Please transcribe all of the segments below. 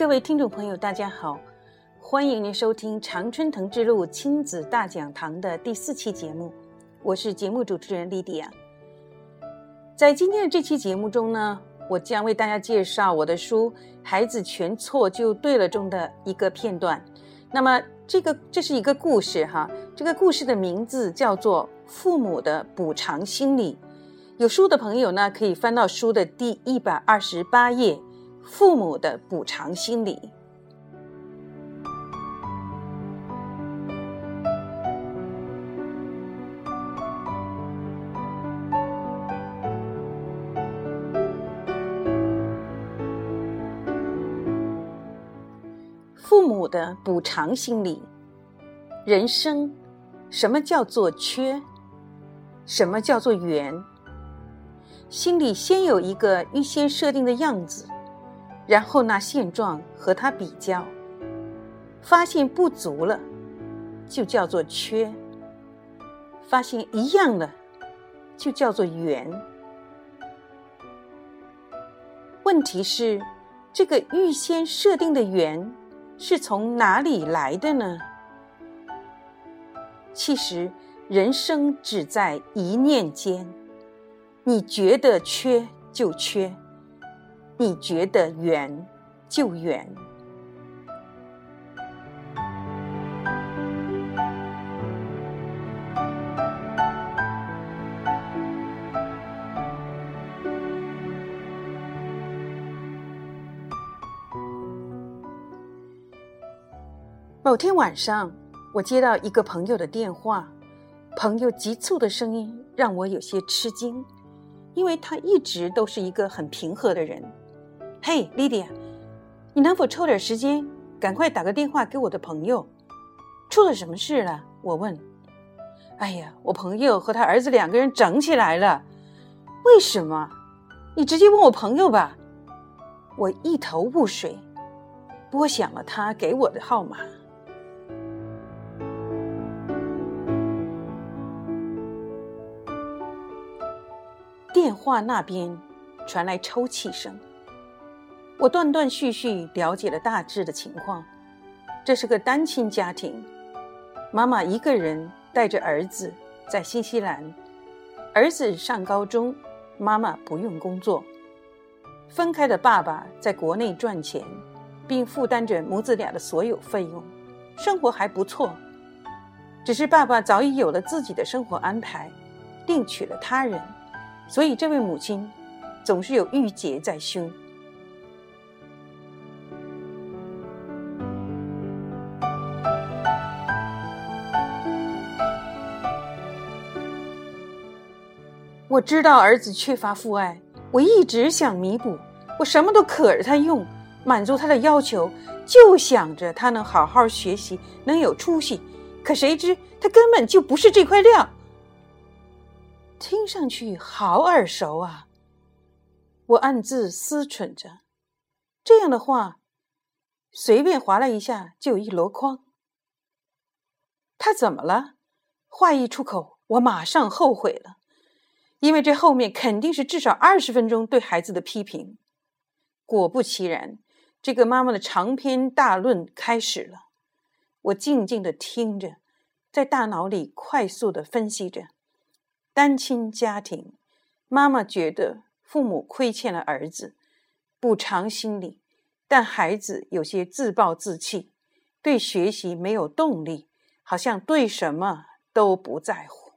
各位听众朋友，大家好，欢迎您收听《常春藤之路亲子大讲堂》的第四期节目，我是节目主持人莉迪亚。在今天的这期节目中呢，我将为大家介绍我的书《孩子全错就对了》中的一个片段。那么，这个这是一个故事哈，这个故事的名字叫做《父母的补偿心理》。有书的朋友呢，可以翻到书的第一百二十八页。父母的补偿心理，父母的补偿心理，人生什么叫做缺？什么叫做圆？心里先有一个预先设定的样子。然后拿现状和它比较，发现不足了，就叫做缺；发现一样了，就叫做圆。问题是，这个预先设定的圆是从哪里来的呢？其实，人生只在一念间，你觉得缺就缺。你觉得圆就圆。某天晚上，我接到一个朋友的电话，朋友急促的声音让我有些吃惊，因为他一直都是一个很平和的人。嘿，莉迪亚，你能否抽点时间，赶快打个电话给我的朋友？出了什么事了？我问。哎呀，我朋友和他儿子两个人整起来了。为什么？你直接问我朋友吧。我一头雾水，拨响了他给我的号码。电话那边传来抽泣声。我断断续续了解了大致的情况，这是个单亲家庭，妈妈一个人带着儿子在新西兰，儿子上高中，妈妈不用工作，分开的爸爸在国内赚钱，并负担着母子俩的所有费用，生活还不错，只是爸爸早已有了自己的生活安排，另娶了他人，所以这位母亲总是有郁结在胸。我知道儿子缺乏父爱，我一直想弥补，我什么都可着他用，满足他的要求，就想着他能好好学习，能有出息。可谁知他根本就不是这块料。听上去好耳熟啊！我暗自思忖着，这样的话，随便划拉一下就有一箩筐。他怎么了？话一出口，我马上后悔了。因为这后面肯定是至少二十分钟对孩子的批评。果不其然，这个妈妈的长篇大论开始了。我静静的听着，在大脑里快速的分析着：单亲家庭，妈妈觉得父母亏欠了儿子，补偿心理，但孩子有些自暴自弃，对学习没有动力，好像对什么都不在乎。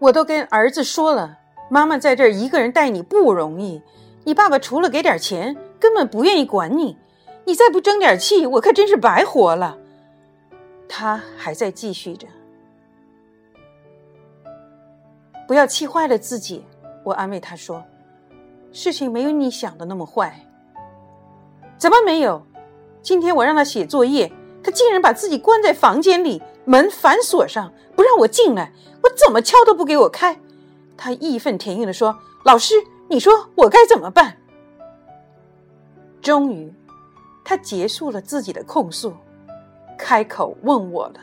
我都跟儿子说了，妈妈在这儿一个人带你不容易。你爸爸除了给点钱，根本不愿意管你。你再不争点气，我可真是白活了。他还在继续着，不要气坏了自己。我安慰他说：“事情没有你想的那么坏。”怎么没有？今天我让他写作业，他竟然把自己关在房间里。门反锁上不让我进来我怎么敲都不给我开。他义愤填膺的说老师你说我该怎么办？终于他结束了自己的控诉开口问我了。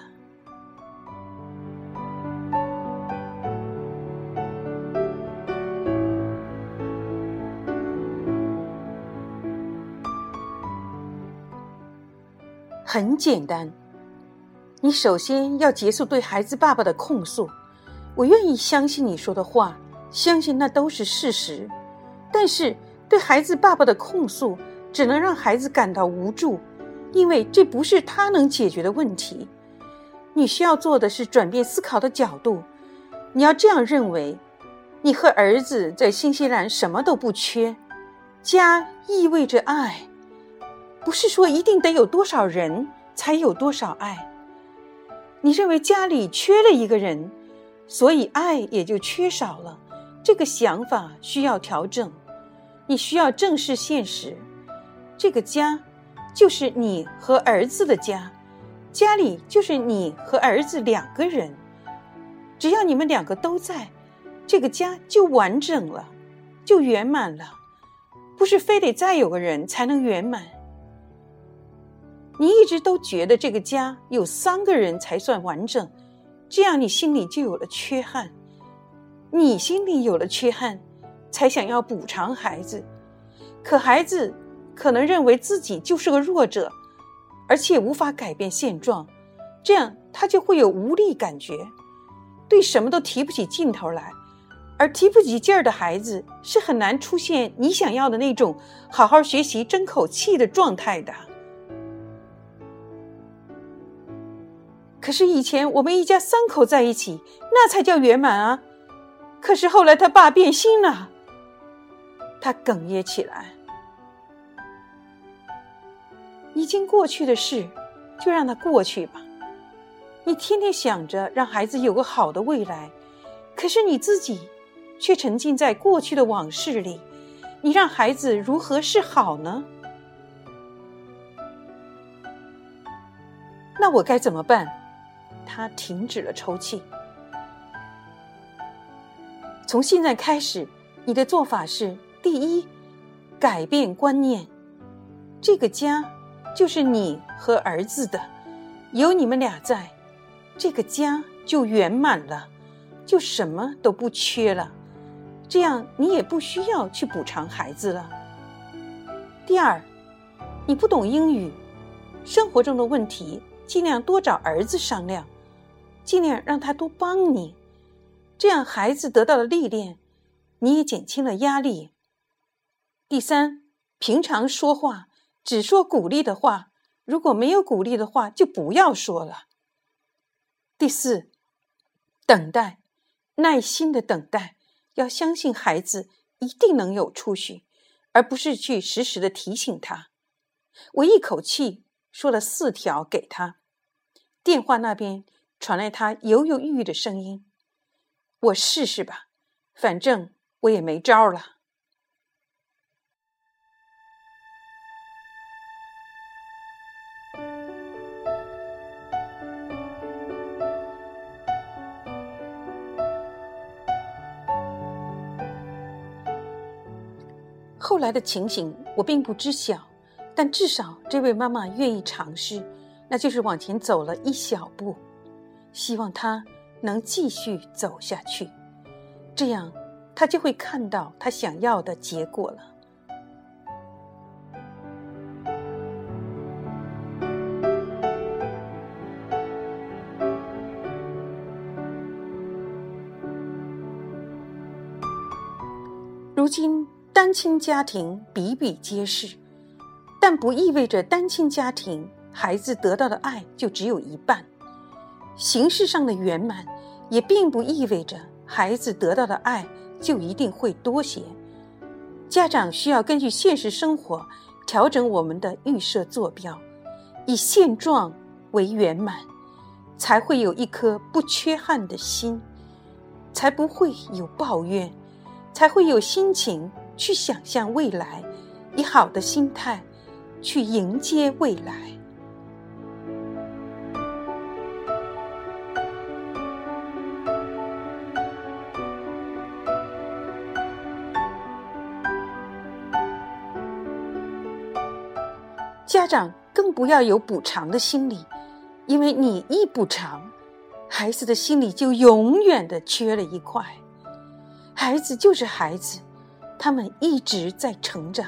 很简单你首先要结束对孩子爸爸的控诉。我愿意相信你说的话，相信那都是事实。但是对孩子爸爸的控诉，只能让孩子感到无助，因为这不是他能解决的问题。你需要做的是转变思考的角度。你要这样认为：你和儿子在新西兰什么都不缺，家意味着爱。不是说一定得有多少人才有多少爱。你认为家里缺了一个人，所以爱也就缺少了。这个想法需要调整。你需要正视现实，这个家就是你和儿子的家，家里就是你和儿子两个人。只要你们两个都在，这个家就完整了，就圆满了。不是非得再有个人才能圆满。你一直都觉得这个家有三个人才算完整，这样你心里就有了缺憾。你心里有了缺憾，才想要补偿孩子。可孩子可能认为自己就是个弱者，而且无法改变现状，这样他就会有无力感觉，对什么都提不起劲头来。而提不起劲儿的孩子是很难出现你想要的那种好好学习、争口气的状态的。可是以前我们一家三口在一起，那才叫圆满啊！可是后来他爸变心了，他哽咽起来。已经过去的事，就让它过去吧。你天天想着让孩子有个好的未来，可是你自己却沉浸在过去的往事里，你让孩子如何是好呢？那我该怎么办？他停止了抽泣。从现在开始，你的做法是：第一，改变观念，这个家就是你和儿子的，有你们俩在，这个家就圆满了，就什么都不缺了。这样你也不需要去补偿孩子了。第二，你不懂英语，生活中的问题尽量多找儿子商量。尽量让他多帮你，这样孩子得到了历练，你也减轻了压力。第三，平常说话只说鼓励的话，如果没有鼓励的话就不要说了。第四，等待，耐心的等待，要相信孩子一定能有出息，而不是去时时的提醒他。我一口气说了四条给他，电话那边。传来他犹犹豫豫的声音：“我试试吧，反正我也没招了。”后来的情形我并不知晓，但至少这位妈妈愿意尝试，那就是往前走了一小步。希望他能继续走下去，这样他就会看到他想要的结果了。如今单亲家庭比比皆是，但不意味着单亲家庭孩子得到的爱就只有一半。形式上的圆满，也并不意味着孩子得到的爱就一定会多些。家长需要根据现实生活调整我们的预设坐标，以现状为圆满，才会有一颗不缺憾的心，才不会有抱怨，才会有心情去想象未来，以好的心态去迎接未来。家长更不要有补偿的心理，因为你一补偿，孩子的心里就永远的缺了一块。孩子就是孩子，他们一直在成长，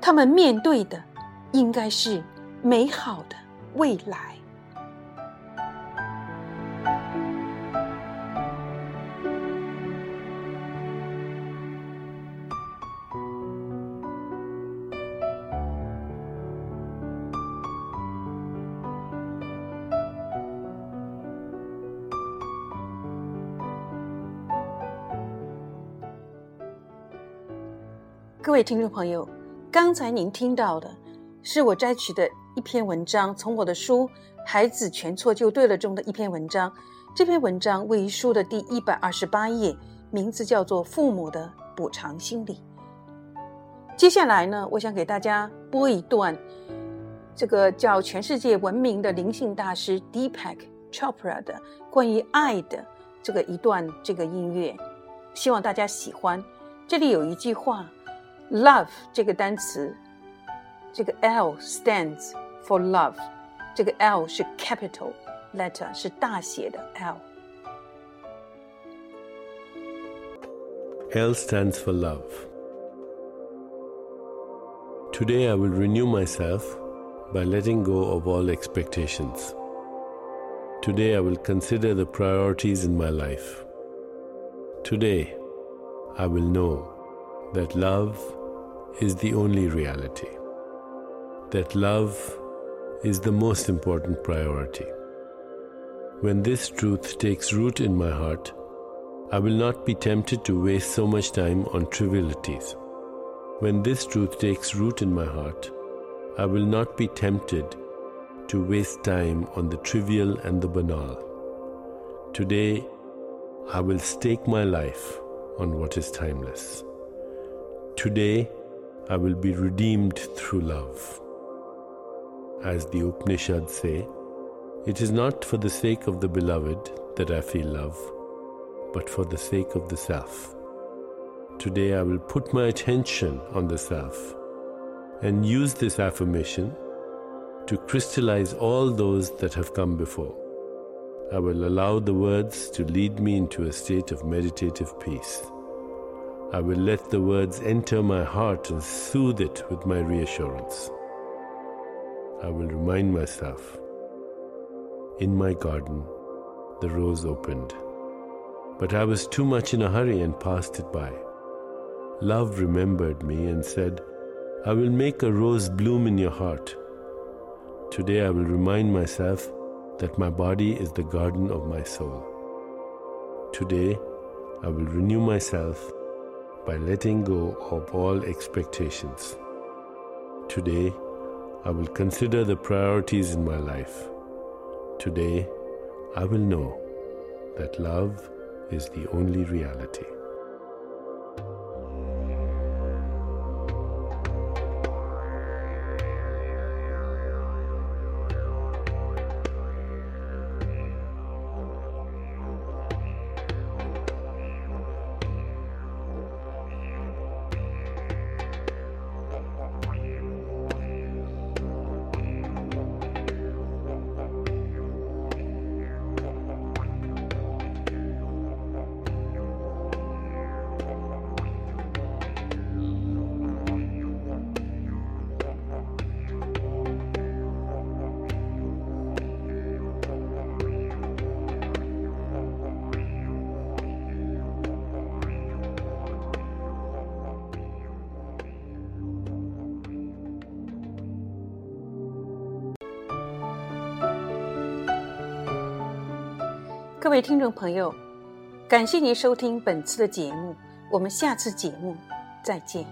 他们面对的应该是美好的未来。听众朋友，刚才您听到的是我摘取的一篇文章，从我的书《孩子全错就对了》中的一篇文章。这篇文章位于书的第一百二十八页，名字叫做《父母的补偿心理》。接下来呢，我想给大家播一段这个叫全世界闻名的灵性大师 Deepak Chopra 的关于爱的这个一段这个音乐，希望大家喜欢。这里有一句话。Love 这个单词，这个 L stands for love，这个 L 是 capital letter，是大写的 L。L stands for love. Today I will renew myself by letting go of all expectations. Today I will consider the priorities in my life. Today I will know that love is the only reality, that love is the most important priority. When this truth takes root in my heart, I will not be tempted to waste so much time on trivialities. When this truth takes root in my heart, I will not be tempted to waste time on the trivial and the banal. Today, I will stake my life on what is timeless. Today, I will be redeemed through love. As the Upanishads say, it is not for the sake of the beloved that I feel love, but for the sake of the self. Today I will put my attention on the self and use this affirmation to crystallize all those that have come before. I will allow the words to lead me into a state of meditative peace. I will let the words enter my heart and soothe it with my reassurance. I will remind myself in my garden, the rose opened, but I was too much in a hurry and passed it by. Love remembered me and said, I will make a rose bloom in your heart. Today I will remind myself that my body is the garden of my soul. Today I will renew myself by letting go of all expectations. Today, I will consider the priorities in my life. Today, I will know that love is the only reality. 各位听众朋友，感谢您收听本次的节目，我们下次节目再见。